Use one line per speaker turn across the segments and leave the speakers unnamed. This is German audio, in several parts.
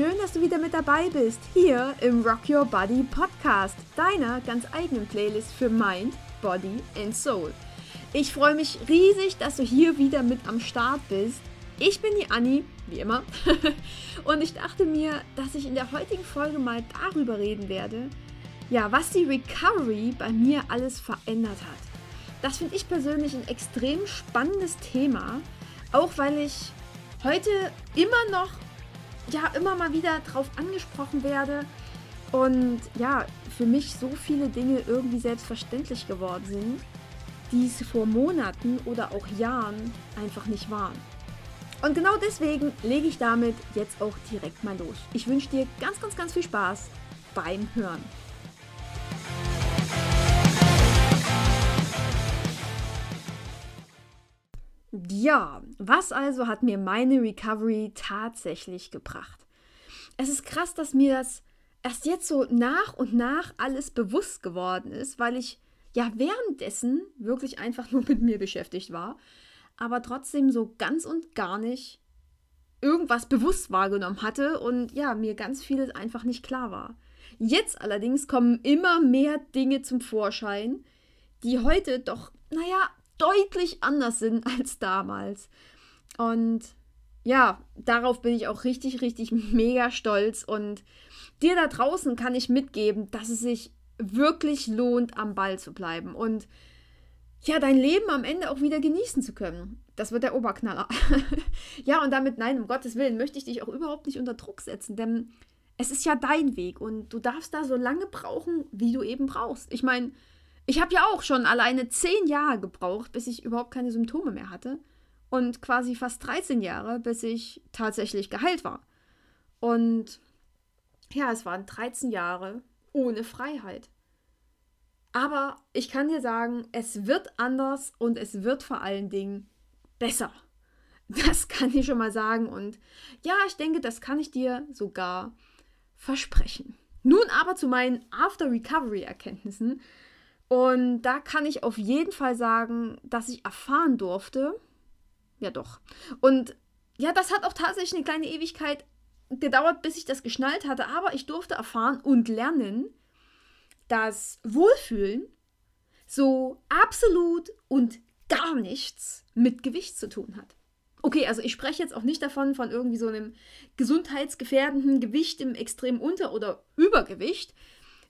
schön, dass du wieder mit dabei bist, hier im Rock Your Body Podcast, deiner ganz eigenen Playlist für Mind, Body and Soul. Ich freue mich riesig, dass du hier wieder mit am Start bist. Ich bin die Anni, wie immer, und ich dachte mir, dass ich in der heutigen Folge mal darüber reden werde, ja, was die Recovery bei mir alles verändert hat. Das finde ich persönlich ein extrem spannendes Thema, auch weil ich heute immer noch ja immer mal wieder drauf angesprochen werde und ja, für mich so viele Dinge irgendwie selbstverständlich geworden sind, die es vor Monaten oder auch Jahren einfach nicht waren. Und genau deswegen lege ich damit jetzt auch direkt mal los. Ich wünsche dir ganz, ganz, ganz viel Spaß beim Hören. Ja, was also hat mir meine Recovery tatsächlich gebracht? Es ist krass, dass mir das erst jetzt so nach und nach alles bewusst geworden ist, weil ich ja währenddessen wirklich einfach nur mit mir beschäftigt war, aber trotzdem so ganz und gar nicht irgendwas bewusst wahrgenommen hatte und ja, mir ganz vieles einfach nicht klar war. Jetzt allerdings kommen immer mehr Dinge zum Vorschein, die heute doch, naja, deutlich anders sind als damals. Und ja, darauf bin ich auch richtig, richtig mega stolz. Und dir da draußen kann ich mitgeben, dass es sich wirklich lohnt, am Ball zu bleiben und ja, dein Leben am Ende auch wieder genießen zu können. Das wird der Oberknaller. ja, und damit, nein, um Gottes Willen, möchte ich dich auch überhaupt nicht unter Druck setzen, denn es ist ja dein Weg und du darfst da so lange brauchen, wie du eben brauchst. Ich meine, ich habe ja auch schon alleine zehn Jahre gebraucht, bis ich überhaupt keine Symptome mehr hatte. Und quasi fast 13 Jahre, bis ich tatsächlich geheilt war. Und ja, es waren 13 Jahre ohne Freiheit. Aber ich kann dir sagen, es wird anders und es wird vor allen Dingen besser. Das kann ich schon mal sagen. Und ja, ich denke, das kann ich dir sogar versprechen. Nun aber zu meinen After-Recovery-Erkenntnissen. Und da kann ich auf jeden Fall sagen, dass ich erfahren durfte. Ja, doch. Und ja, das hat auch tatsächlich eine kleine Ewigkeit gedauert, bis ich das geschnallt hatte. Aber ich durfte erfahren und lernen, dass Wohlfühlen so absolut und gar nichts mit Gewicht zu tun hat. Okay, also ich spreche jetzt auch nicht davon von irgendwie so einem gesundheitsgefährdenden Gewicht im extremen Unter- oder Übergewicht,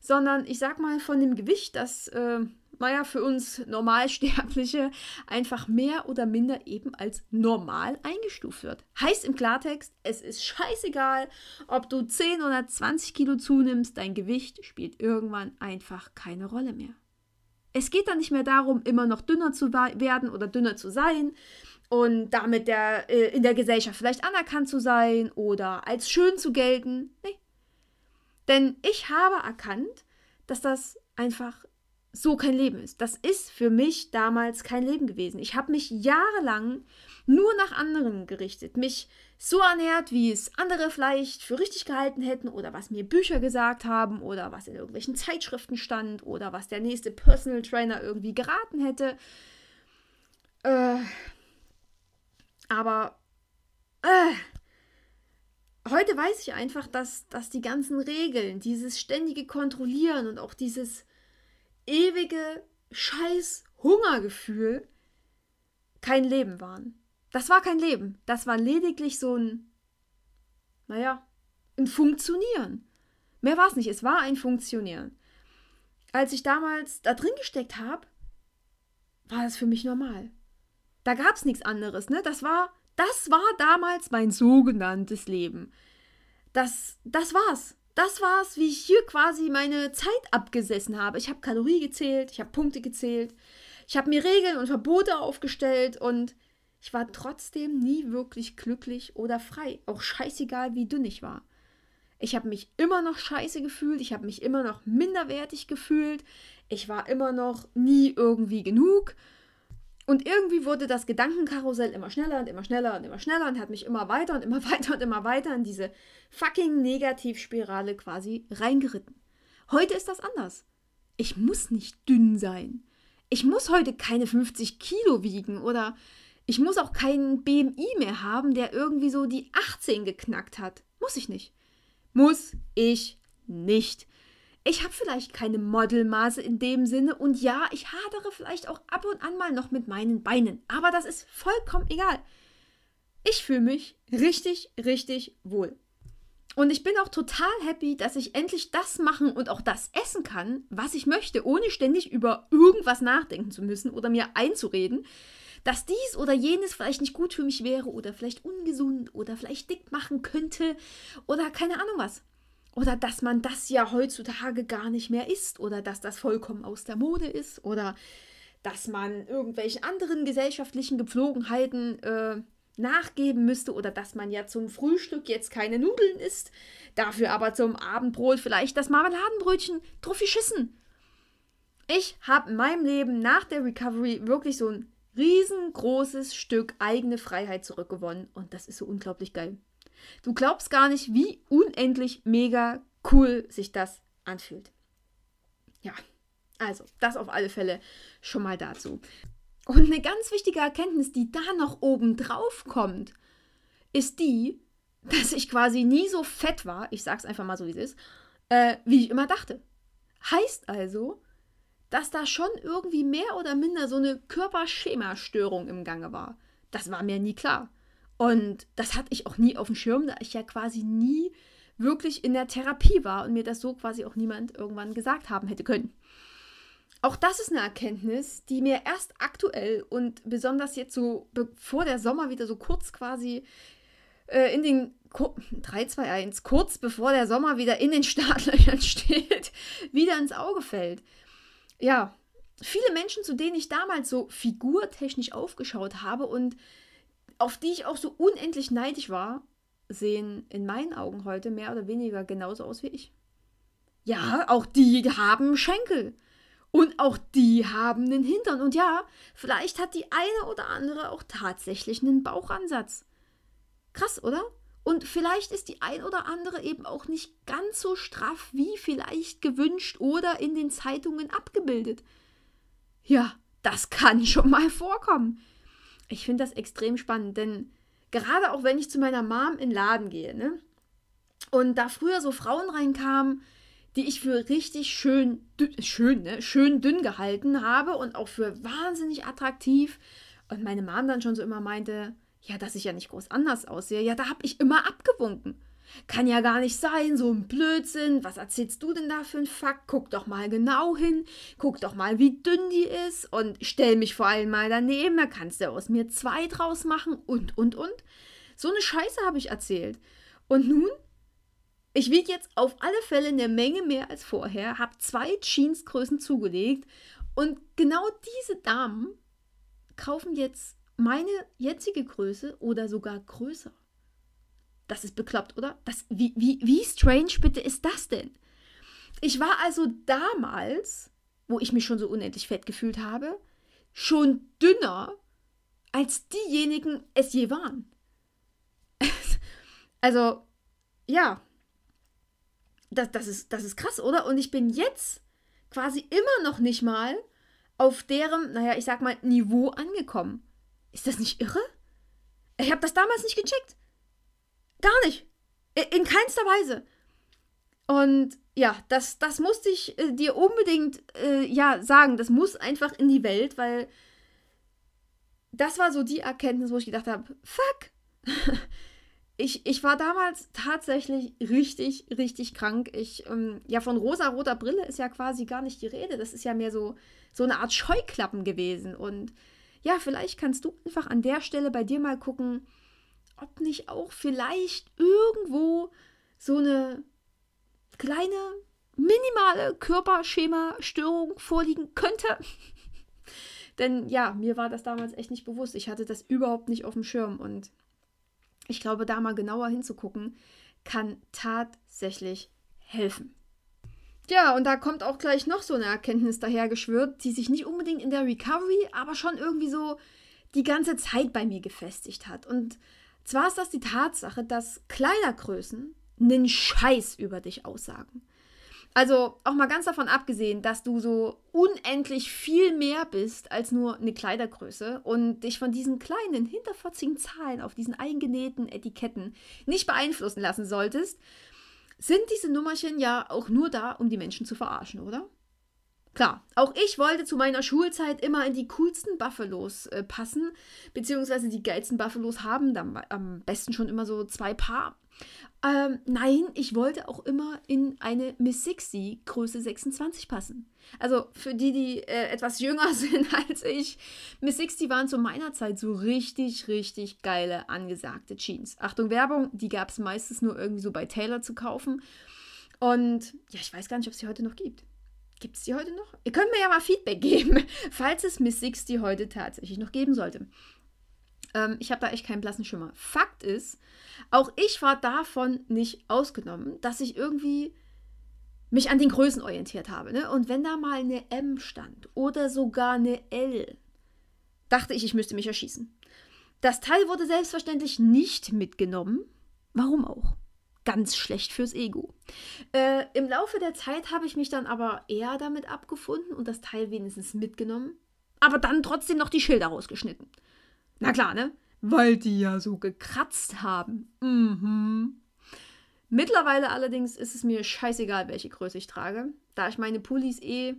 sondern ich sag mal von dem Gewicht, das, äh, naja, für uns Normalsterbliche einfach mehr oder minder eben als normal eingestuft wird. Heißt im Klartext, es ist scheißegal, ob du 10 oder 20 Kilo zunimmst, dein Gewicht spielt irgendwann einfach keine Rolle mehr. Es geht dann nicht mehr darum, immer noch dünner zu werden oder dünner zu sein und damit der, äh, in der Gesellschaft vielleicht anerkannt zu sein oder als schön zu gelten. Nee, denn ich habe erkannt, dass das einfach so kein Leben ist. Das ist für mich damals kein Leben gewesen. Ich habe mich jahrelang nur nach anderen gerichtet, mich so ernährt, wie es andere vielleicht für richtig gehalten hätten oder was mir Bücher gesagt haben oder was in irgendwelchen Zeitschriften stand oder was der nächste Personal Trainer irgendwie geraten hätte. Äh, aber äh, heute weiß ich einfach, dass, dass die ganzen Regeln, dieses ständige Kontrollieren und auch dieses ewige scheiß Hungergefühl kein Leben waren. Das war kein Leben. Das war lediglich so ein, naja, ein Funktionieren. Mehr war es nicht. Es war ein Funktionieren. Als ich damals da drin gesteckt habe, war das für mich normal. Da gab es nichts anderes. Ne? Das war das war damals mein sogenanntes Leben. Das, das war's. Das war's, wie ich hier quasi meine Zeit abgesessen habe. Ich habe Kalorie gezählt, ich habe Punkte gezählt, ich habe mir Regeln und Verbote aufgestellt und ich war trotzdem nie wirklich glücklich oder frei. Auch scheißegal, wie dünn ich war. Ich habe mich immer noch scheiße gefühlt, ich habe mich immer noch minderwertig gefühlt, ich war immer noch nie irgendwie genug und irgendwie wurde das Gedankenkarussell immer schneller und immer schneller und immer schneller und hat mich immer weiter und immer weiter und immer weiter in diese fucking Negativspirale quasi reingeritten. Heute ist das anders. Ich muss nicht dünn sein. Ich muss heute keine 50 Kilo wiegen oder ich muss auch keinen BMI mehr haben, der irgendwie so die 18 geknackt hat. Muss ich nicht. Muss ich nicht. Ich habe vielleicht keine Modelmaße in dem Sinne und ja, ich hadere vielleicht auch ab und an mal noch mit meinen Beinen, aber das ist vollkommen egal. Ich fühle mich richtig, richtig wohl. Und ich bin auch total happy, dass ich endlich das machen und auch das essen kann, was ich möchte, ohne ständig über irgendwas nachdenken zu müssen oder mir einzureden, dass dies oder jenes vielleicht nicht gut für mich wäre oder vielleicht ungesund oder vielleicht dick machen könnte oder keine Ahnung was. Oder dass man das ja heutzutage gar nicht mehr isst oder dass das vollkommen aus der Mode ist oder dass man irgendwelchen anderen gesellschaftlichen Gepflogenheiten äh, nachgeben müsste oder dass man ja zum Frühstück jetzt keine Nudeln isst, dafür aber zum Abendbrot vielleicht das Marmeladenbrötchen drauf geschissen. Ich habe in meinem Leben nach der Recovery wirklich so ein riesengroßes Stück eigene Freiheit zurückgewonnen und das ist so unglaublich geil. Du glaubst gar nicht, wie unendlich mega cool sich das anfühlt. Ja, also das auf alle Fälle schon mal dazu. Und eine ganz wichtige Erkenntnis, die da noch oben drauf kommt, ist die, dass ich quasi nie so fett war, ich sag's einfach mal so wie es ist, äh, wie ich immer dachte. Heißt also, dass da schon irgendwie mehr oder minder so eine Körperschemastörung im Gange war. Das war mir nie klar. Und das hatte ich auch nie auf dem Schirm, da ich ja quasi nie wirklich in der Therapie war und mir das so quasi auch niemand irgendwann gesagt haben hätte können. Auch das ist eine Erkenntnis, die mir erst aktuell und besonders jetzt so bevor der Sommer wieder so kurz quasi äh, in den 3, 2, 1, kurz bevor der Sommer wieder in den Startlöchern steht, wieder ins Auge fällt. Ja, viele Menschen, zu denen ich damals so figurtechnisch aufgeschaut habe und auf die ich auch so unendlich neidisch war, sehen in meinen Augen heute mehr oder weniger genauso aus wie ich. Ja, auch die haben Schenkel. Und auch die haben einen Hintern. Und ja, vielleicht hat die eine oder andere auch tatsächlich einen Bauchansatz. Krass, oder? Und vielleicht ist die ein oder andere eben auch nicht ganz so straff wie vielleicht gewünscht oder in den Zeitungen abgebildet. Ja, das kann schon mal vorkommen. Ich finde das extrem spannend, denn gerade auch wenn ich zu meiner Mom in den Laden gehe, ne? Und da früher so Frauen reinkamen, die ich für richtig schön, schön, ne? schön dünn gehalten habe und auch für wahnsinnig attraktiv. Und meine Mom dann schon so immer meinte, ja, dass ich ja nicht groß anders aussehe. Ja, da habe ich immer abgewunken. Kann ja gar nicht sein, so ein Blödsinn. Was erzählst du denn da für ein Fakt? Guck doch mal genau hin. Guck doch mal, wie dünn die ist. Und stell mich vor allem mal daneben. Da kannst du aus mir zwei draus machen. Und, und, und. So eine Scheiße habe ich erzählt. Und nun ich wiege jetzt auf alle Fälle eine Menge mehr als vorher, habe zwei Jeansgrößen zugelegt und genau diese Damen kaufen jetzt meine jetzige Größe oder sogar größer. Das ist bekloppt, oder? Das, wie, wie, wie strange bitte ist das denn? Ich war also damals, wo ich mich schon so unendlich fett gefühlt habe, schon dünner, als diejenigen es je waren. also, ja, das, das, ist, das ist krass, oder? Und ich bin jetzt quasi immer noch nicht mal auf deren, naja, ich sag mal, Niveau angekommen. Ist das nicht irre? Ich habe das damals nicht gecheckt. Gar nicht. In keinster Weise. Und ja, das, das musste ich äh, dir unbedingt äh, ja, sagen. Das muss einfach in die Welt, weil das war so die Erkenntnis, wo ich gedacht habe, fuck, ich, ich war damals tatsächlich richtig, richtig krank. Ich, ähm, ja, von rosa-roter Brille ist ja quasi gar nicht die Rede. Das ist ja mehr so, so eine Art Scheuklappen gewesen. Und ja, vielleicht kannst du einfach an der Stelle bei dir mal gucken, ob nicht auch vielleicht irgendwo so eine kleine, minimale Körperschema-Störung vorliegen könnte. Denn ja, mir war das damals echt nicht bewusst. Ich hatte das überhaupt nicht auf dem Schirm und ich glaube, da mal genauer hinzugucken, kann tatsächlich helfen. Ja, und da kommt auch gleich noch so eine Erkenntnis dahergeschwört, die sich nicht unbedingt in der Recovery, aber schon irgendwie so die ganze Zeit bei mir gefestigt hat. Und zwar ist das die Tatsache, dass Kleidergrößen einen Scheiß über dich aussagen. Also auch mal ganz davon abgesehen, dass du so unendlich viel mehr bist als nur eine Kleidergröße und dich von diesen kleinen, hinterfotzigen Zahlen auf diesen eingenähten Etiketten nicht beeinflussen lassen solltest, sind diese Nummerchen ja auch nur da, um die Menschen zu verarschen, oder? Klar, auch ich wollte zu meiner Schulzeit immer in die coolsten Buffalos äh, passen, beziehungsweise die geilsten Buffalos haben dann am besten schon immer so zwei Paar. Ähm, nein, ich wollte auch immer in eine Miss 60 Größe 26 passen. Also für die, die äh, etwas jünger sind als ich, Miss 60 waren zu meiner Zeit so richtig, richtig geile, angesagte Jeans. Achtung, Werbung, die gab es meistens nur irgendwie so bei Taylor zu kaufen. Und ja, ich weiß gar nicht, ob es die heute noch gibt. Gibt es die heute noch? Ihr könnt mir ja mal Feedback geben, falls es Miss 60 heute tatsächlich noch geben sollte. Ähm, ich habe da echt keinen blassen Schimmer. Fakt ist, auch ich war davon nicht ausgenommen, dass ich irgendwie mich an den Größen orientiert habe. Ne? Und wenn da mal eine M stand oder sogar eine L, dachte ich, ich müsste mich erschießen. Das Teil wurde selbstverständlich nicht mitgenommen. Warum auch? Ganz schlecht fürs Ego. Äh, Im Laufe der Zeit habe ich mich dann aber eher damit abgefunden und das Teil wenigstens mitgenommen, aber dann trotzdem noch die Schilder rausgeschnitten. Na klar, ne? Weil die ja so gekratzt haben. Mhm. Mittlerweile allerdings ist es mir scheißegal, welche Größe ich trage. Da ich meine Pullis eh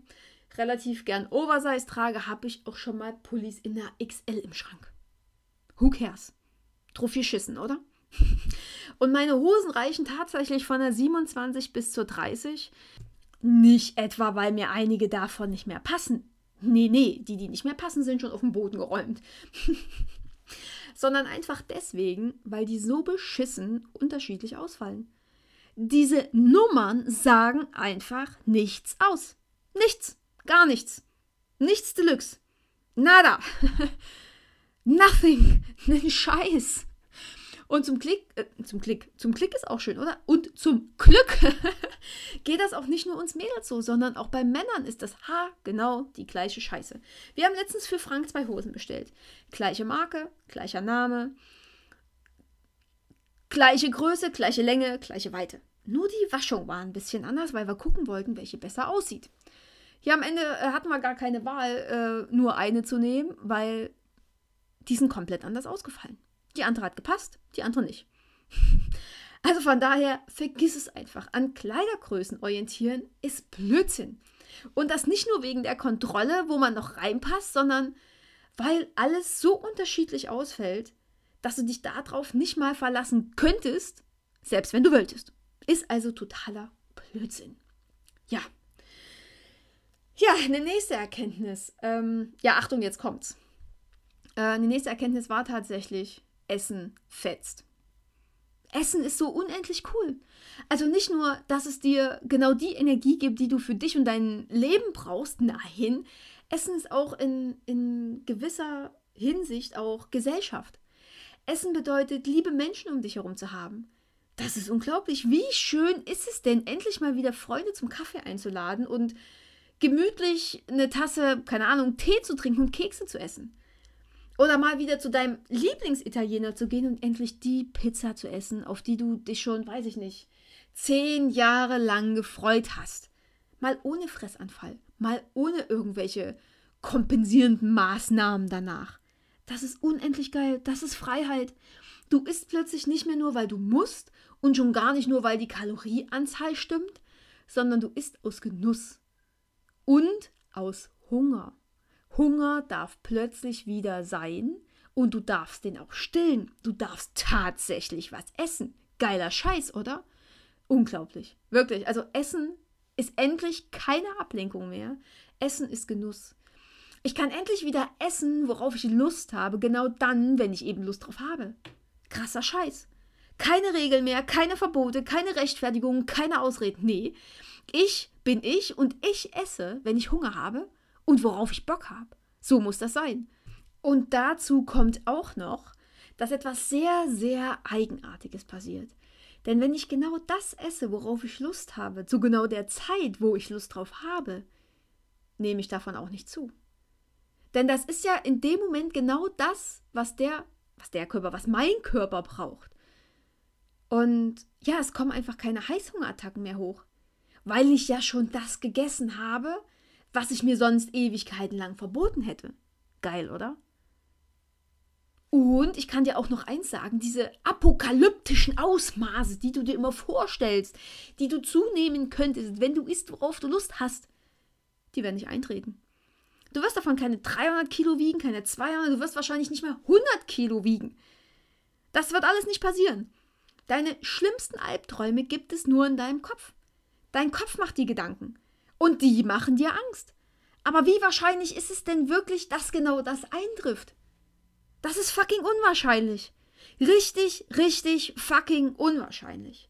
relativ gern Oversize trage, habe ich auch schon mal Pullis in der XL im Schrank. Who cares? Drauf geschissen, oder? Und meine Hosen reichen tatsächlich von der 27 bis zur 30. Nicht etwa, weil mir einige davon nicht mehr passen. Nee, nee, die, die nicht mehr passen, sind schon auf den Boden geräumt. Sondern einfach deswegen, weil die so beschissen unterschiedlich ausfallen. Diese Nummern sagen einfach nichts aus. Nichts. Gar nichts. Nichts Deluxe. Nada. Nothing. Nen Scheiß. Und zum Klick, äh, zum Klick, zum Klick ist auch schön, oder? Und zum Glück geht das auch nicht nur uns Mädels so, sondern auch bei Männern ist das ha genau die gleiche Scheiße. Wir haben letztens für Frank zwei Hosen bestellt. Gleiche Marke, gleicher Name, gleiche Größe, gleiche Länge, gleiche Weite. Nur die Waschung war ein bisschen anders, weil wir gucken wollten, welche besser aussieht. Ja, am Ende äh, hatten wir gar keine Wahl, äh, nur eine zu nehmen, weil die sind komplett anders ausgefallen. Die andere hat gepasst, die andere nicht. Also von daher, vergiss es einfach. An Kleidergrößen orientieren ist Blödsinn. Und das nicht nur wegen der Kontrolle, wo man noch reinpasst, sondern weil alles so unterschiedlich ausfällt, dass du dich darauf nicht mal verlassen könntest, selbst wenn du wolltest. Ist also totaler Blödsinn. Ja. Ja, eine nächste Erkenntnis. Ähm, ja, Achtung, jetzt kommt's. Äh, eine nächste Erkenntnis war tatsächlich, Essen fetzt. Essen ist so unendlich cool. Also nicht nur, dass es dir genau die Energie gibt, die du für dich und dein Leben brauchst. Nein, Essen ist auch in, in gewisser Hinsicht auch Gesellschaft. Essen bedeutet, liebe Menschen um dich herum zu haben. Das ist unglaublich. Wie schön ist es denn, endlich mal wieder Freunde zum Kaffee einzuladen und gemütlich eine Tasse, keine Ahnung, Tee zu trinken und Kekse zu essen. Oder mal wieder zu deinem Lieblingsitaliener zu gehen und endlich die Pizza zu essen, auf die du dich schon, weiß ich nicht, zehn Jahre lang gefreut hast. Mal ohne Fressanfall, mal ohne irgendwelche kompensierenden Maßnahmen danach. Das ist unendlich geil, das ist Freiheit. Du isst plötzlich nicht mehr nur, weil du musst und schon gar nicht nur, weil die Kalorieanzahl stimmt, sondern du isst aus Genuss und aus Hunger. Hunger darf plötzlich wieder sein und du darfst den auch stillen. Du darfst tatsächlich was essen. Geiler Scheiß, oder? Unglaublich. Wirklich. Also Essen ist endlich keine Ablenkung mehr. Essen ist Genuss. Ich kann endlich wieder essen, worauf ich Lust habe, genau dann, wenn ich eben Lust drauf habe. Krasser Scheiß. Keine Regeln mehr, keine Verbote, keine Rechtfertigungen, keine Ausreden. Nee, ich bin ich und ich esse, wenn ich Hunger habe und worauf ich Bock habe. So muss das sein. Und dazu kommt auch noch, dass etwas sehr, sehr Eigenartiges passiert. Denn wenn ich genau das esse, worauf ich Lust habe, zu genau der Zeit, wo ich Lust drauf habe, nehme ich davon auch nicht zu. Denn das ist ja in dem Moment genau das, was der, was der Körper, was mein Körper braucht. Und ja, es kommen einfach keine Heißhungerattacken mehr hoch, weil ich ja schon das gegessen habe, was ich mir sonst Ewigkeiten lang verboten hätte. Geil, oder? Und ich kann dir auch noch eins sagen, diese apokalyptischen Ausmaße, die du dir immer vorstellst, die du zunehmen könntest, wenn du isst, worauf du Lust hast, die werden nicht eintreten. Du wirst davon keine 300 Kilo wiegen, keine 200, du wirst wahrscheinlich nicht mehr 100 Kilo wiegen. Das wird alles nicht passieren. Deine schlimmsten Albträume gibt es nur in deinem Kopf. Dein Kopf macht die Gedanken. Und die machen dir Angst. Aber wie wahrscheinlich ist es denn wirklich, dass genau das eintrifft? Das ist fucking unwahrscheinlich. Richtig, richtig fucking unwahrscheinlich.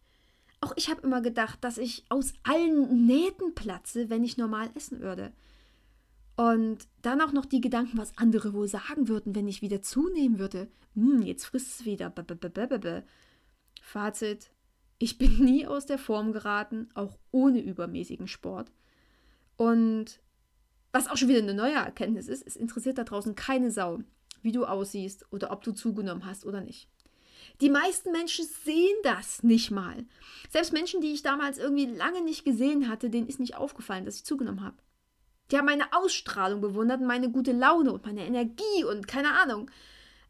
Auch ich habe immer gedacht, dass ich aus allen Nähten platze, wenn ich normal essen würde. Und dann auch noch die Gedanken, was andere wohl sagen würden, wenn ich wieder zunehmen würde. Hm, jetzt frisst es wieder. Fazit: Ich bin nie aus der Form geraten, auch ohne übermäßigen Sport. Und was auch schon wieder eine neue Erkenntnis ist, es interessiert da draußen keine Sau, wie du aussiehst oder ob du zugenommen hast oder nicht. Die meisten Menschen sehen das nicht mal. Selbst Menschen, die ich damals irgendwie lange nicht gesehen hatte, denen ist nicht aufgefallen, dass ich zugenommen habe. Die haben meine Ausstrahlung bewundert, meine gute Laune und meine Energie und keine Ahnung.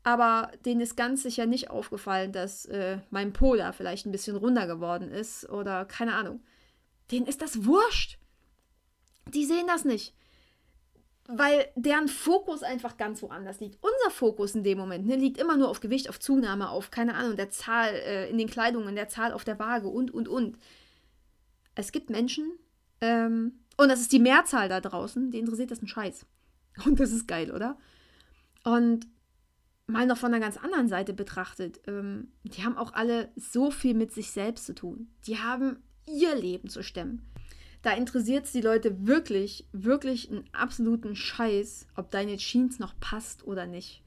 Aber denen ist ganz sicher nicht aufgefallen, dass äh, mein Polar vielleicht ein bisschen runder geworden ist oder keine Ahnung. Denen ist das wurscht. Die sehen das nicht weil deren Fokus einfach ganz woanders liegt. Unser Fokus in dem Moment ne, liegt immer nur auf Gewicht, auf Zunahme, auf, keine Ahnung, der Zahl äh, in den Kleidungen, der Zahl auf der Waage und, und, und. Es gibt Menschen, ähm, und das ist die Mehrzahl da draußen, die interessiert das ein Scheiß. Und das ist geil, oder? Und mal noch von einer ganz anderen Seite betrachtet, ähm, die haben auch alle so viel mit sich selbst zu tun. Die haben ihr Leben zu stemmen. Da interessiert es die Leute wirklich, wirklich einen absoluten Scheiß, ob deine Jeans noch passt oder nicht.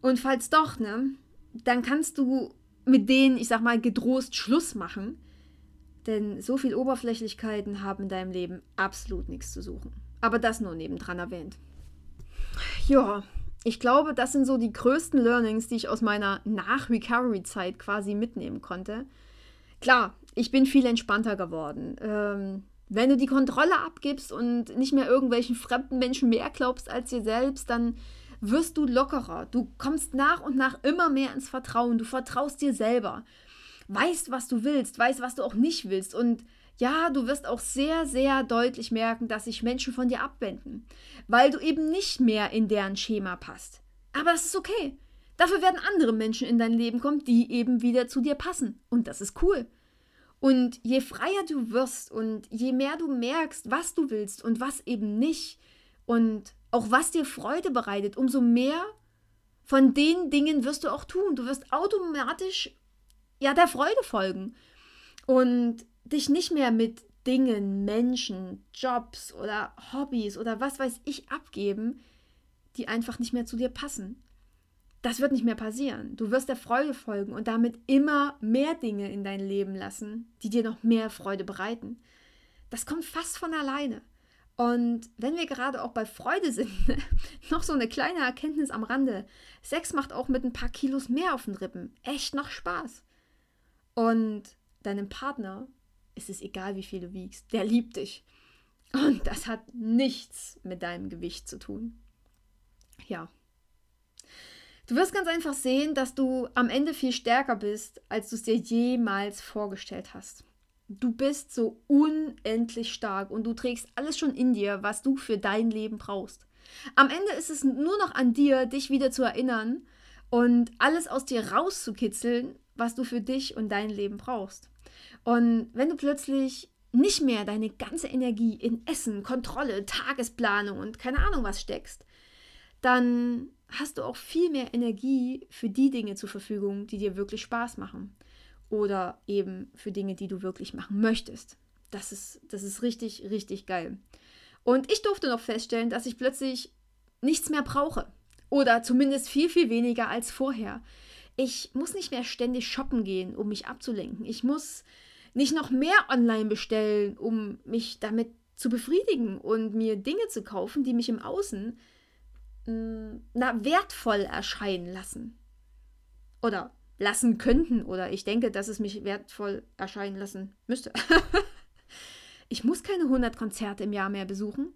Und falls doch, ne, dann kannst du mit denen, ich sag mal, gedrost Schluss machen. Denn so viel Oberflächlichkeiten haben in deinem Leben absolut nichts zu suchen. Aber das nur nebendran erwähnt. Ja, ich glaube, das sind so die größten Learnings, die ich aus meiner Nach-Recovery-Zeit quasi mitnehmen konnte. Klar, ich bin viel entspannter geworden. Ähm, wenn du die Kontrolle abgibst und nicht mehr irgendwelchen fremden Menschen mehr glaubst als dir selbst, dann wirst du lockerer. Du kommst nach und nach immer mehr ins Vertrauen. Du vertraust dir selber. Weißt, was du willst, weißt, was du auch nicht willst. Und ja, du wirst auch sehr, sehr deutlich merken, dass sich Menschen von dir abwenden, weil du eben nicht mehr in deren Schema passt. Aber das ist okay. Dafür werden andere Menschen in dein Leben kommen, die eben wieder zu dir passen. Und das ist cool. Und je freier du wirst und je mehr du merkst, was du willst und was eben nicht und auch was dir Freude bereitet, umso mehr von den Dingen wirst du auch tun. Du wirst automatisch ja der Freude folgen und dich nicht mehr mit Dingen, Menschen, Jobs oder Hobbys oder was weiß ich abgeben, die einfach nicht mehr zu dir passen. Das wird nicht mehr passieren. Du wirst der Freude folgen und damit immer mehr Dinge in dein Leben lassen, die dir noch mehr Freude bereiten. Das kommt fast von alleine. Und wenn wir gerade auch bei Freude sind, noch so eine kleine Erkenntnis am Rande. Sex macht auch mit ein paar Kilos mehr auf den Rippen echt noch Spaß. Und deinem Partner ist es egal, wie viel du wiegst. Der liebt dich. Und das hat nichts mit deinem Gewicht zu tun. Ja, Du wirst ganz einfach sehen, dass du am Ende viel stärker bist, als du es dir jemals vorgestellt hast. Du bist so unendlich stark und du trägst alles schon in dir, was du für dein Leben brauchst. Am Ende ist es nur noch an dir, dich wieder zu erinnern und alles aus dir rauszukitzeln, was du für dich und dein Leben brauchst. Und wenn du plötzlich nicht mehr deine ganze Energie in Essen, Kontrolle, Tagesplanung und keine Ahnung was steckst, dann hast du auch viel mehr Energie für die Dinge zur Verfügung, die dir wirklich Spaß machen. Oder eben für Dinge, die du wirklich machen möchtest. Das ist, das ist richtig, richtig geil. Und ich durfte noch feststellen, dass ich plötzlich nichts mehr brauche. Oder zumindest viel, viel weniger als vorher. Ich muss nicht mehr ständig shoppen gehen, um mich abzulenken. Ich muss nicht noch mehr online bestellen, um mich damit zu befriedigen und mir Dinge zu kaufen, die mich im Außen na, wertvoll erscheinen lassen. Oder lassen könnten. Oder ich denke, dass es mich wertvoll erscheinen lassen müsste. ich muss keine 100 Konzerte im Jahr mehr besuchen.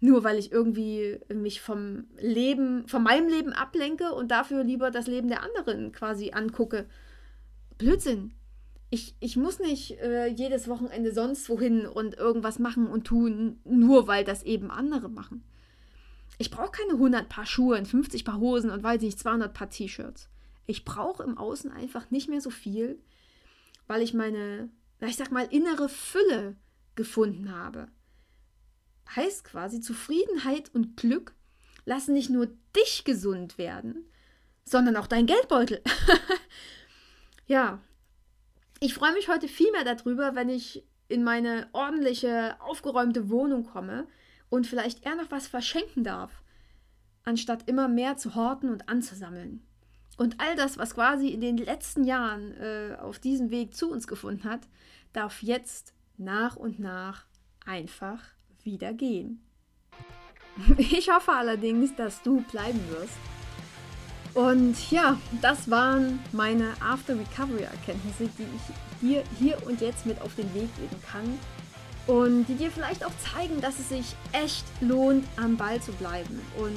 nur weil ich irgendwie mich vom Leben, von meinem Leben ablenke und dafür lieber das Leben der anderen quasi angucke. Blödsinn. Ich, ich muss nicht äh, jedes Wochenende sonst wohin und irgendwas machen und tun, nur weil das eben andere machen. Ich brauche keine 100 Paar Schuhe und 50 Paar Hosen und weiß nicht, 200 Paar T-Shirts. Ich brauche im Außen einfach nicht mehr so viel, weil ich meine, ich sag mal, innere Fülle gefunden habe. Heißt quasi, Zufriedenheit und Glück lassen nicht nur dich gesund werden, sondern auch dein Geldbeutel. ja, ich freue mich heute viel mehr darüber, wenn ich in meine ordentliche, aufgeräumte Wohnung komme und vielleicht eher noch was verschenken darf, anstatt immer mehr zu horten und anzusammeln. Und all das, was quasi in den letzten Jahren äh, auf diesem Weg zu uns gefunden hat, darf jetzt nach und nach einfach wieder gehen. Ich hoffe allerdings, dass du bleiben wirst. Und ja, das waren meine After Recovery Erkenntnisse, die ich dir hier und jetzt mit auf den Weg geben kann und die dir vielleicht auch zeigen, dass es sich echt lohnt, am Ball zu bleiben und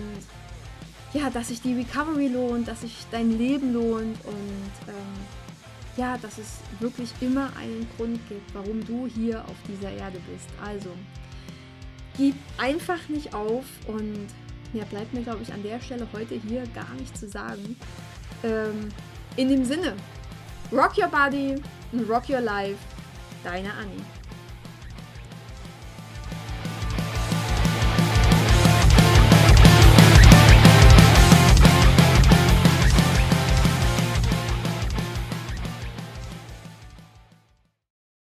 ja, dass sich die Recovery lohnt, dass sich dein Leben lohnt und ähm, ja, dass es wirklich immer einen Grund gibt, warum du hier auf dieser Erde bist. Also, gib einfach nicht auf und mehr bleibt mir, glaube ich, an der Stelle heute hier gar nicht zu sagen. Ähm, in dem Sinne, rock your body and rock your life, deine Annie.